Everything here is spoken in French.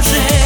projet